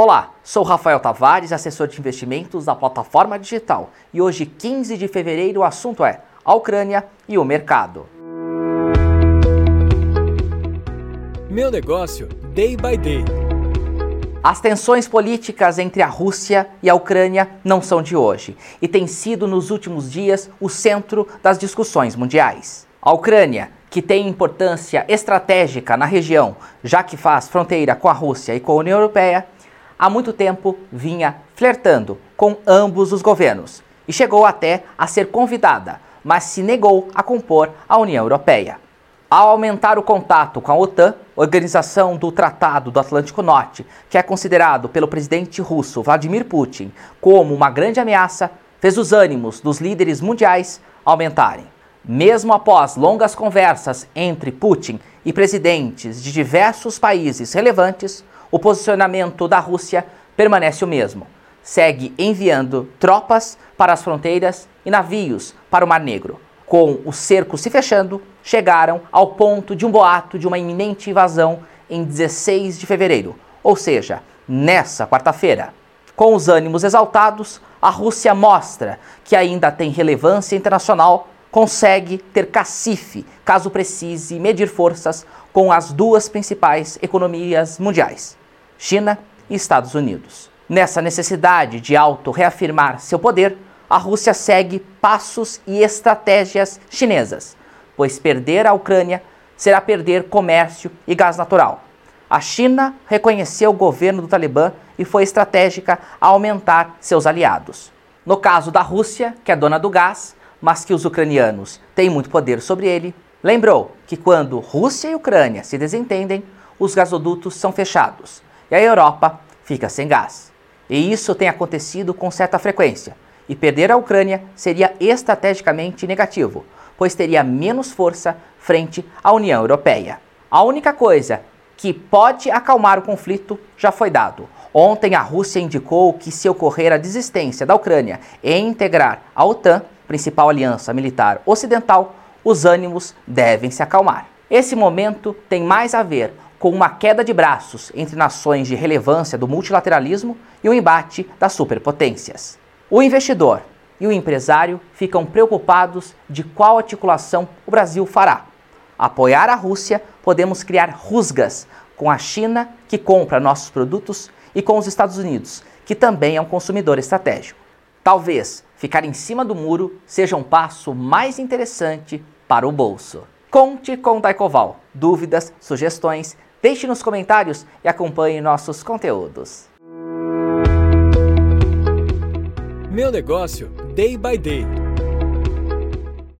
Olá, sou Rafael Tavares, assessor de investimentos da plataforma digital. E hoje, 15 de fevereiro, o assunto é a Ucrânia e o mercado. Meu negócio, day by day. As tensões políticas entre a Rússia e a Ucrânia não são de hoje e têm sido nos últimos dias o centro das discussões mundiais. A Ucrânia, que tem importância estratégica na região, já que faz fronteira com a Rússia e com a União Europeia, há muito tempo vinha flertando com ambos os governos e chegou até a ser convidada, mas se negou a compor a União Europeia. Ao aumentar o contato com a OTAN, Organização do Tratado do Atlântico Norte, que é considerado pelo presidente russo Vladimir Putin como uma grande ameaça, fez os ânimos dos líderes mundiais aumentarem. Mesmo após longas conversas entre Putin e presidentes de diversos países relevantes, o posicionamento da Rússia permanece o mesmo. Segue enviando tropas para as fronteiras e navios para o Mar Negro. Com o cerco se fechando, chegaram ao ponto de um boato de uma iminente invasão em 16 de fevereiro, ou seja, nessa quarta-feira. Com os ânimos exaltados, a Rússia mostra que ainda tem relevância internacional, consegue ter cacife caso precise medir forças com as duas principais economias mundiais. China e Estados Unidos. Nessa necessidade de auto-reafirmar seu poder, a Rússia segue passos e estratégias chinesas, pois perder a Ucrânia será perder comércio e gás natural. A China reconheceu o governo do Talibã e foi estratégica a aumentar seus aliados. No caso da Rússia, que é dona do gás, mas que os ucranianos têm muito poder sobre ele, lembrou que quando Rússia e Ucrânia se desentendem, os gasodutos são fechados e a Europa fica sem gás. E isso tem acontecido com certa frequência, e perder a Ucrânia seria estrategicamente negativo, pois teria menos força frente à União Europeia. A única coisa que pode acalmar o conflito já foi dado. Ontem a Rússia indicou que se ocorrer a desistência da Ucrânia em integrar a OTAN, principal aliança militar ocidental, os ânimos devem se acalmar. Esse momento tem mais a ver com uma queda de braços entre nações de relevância do multilateralismo e o embate das superpotências. O investidor e o empresário ficam preocupados de qual articulação o Brasil fará. Apoiar a Rússia, podemos criar rusgas com a China, que compra nossos produtos, e com os Estados Unidos, que também é um consumidor estratégico. Talvez ficar em cima do muro seja um passo mais interessante para o bolso. Conte com Daicoval. Dúvidas, sugestões, Deixe nos comentários e acompanhe nossos conteúdos. Meu negócio, day by day.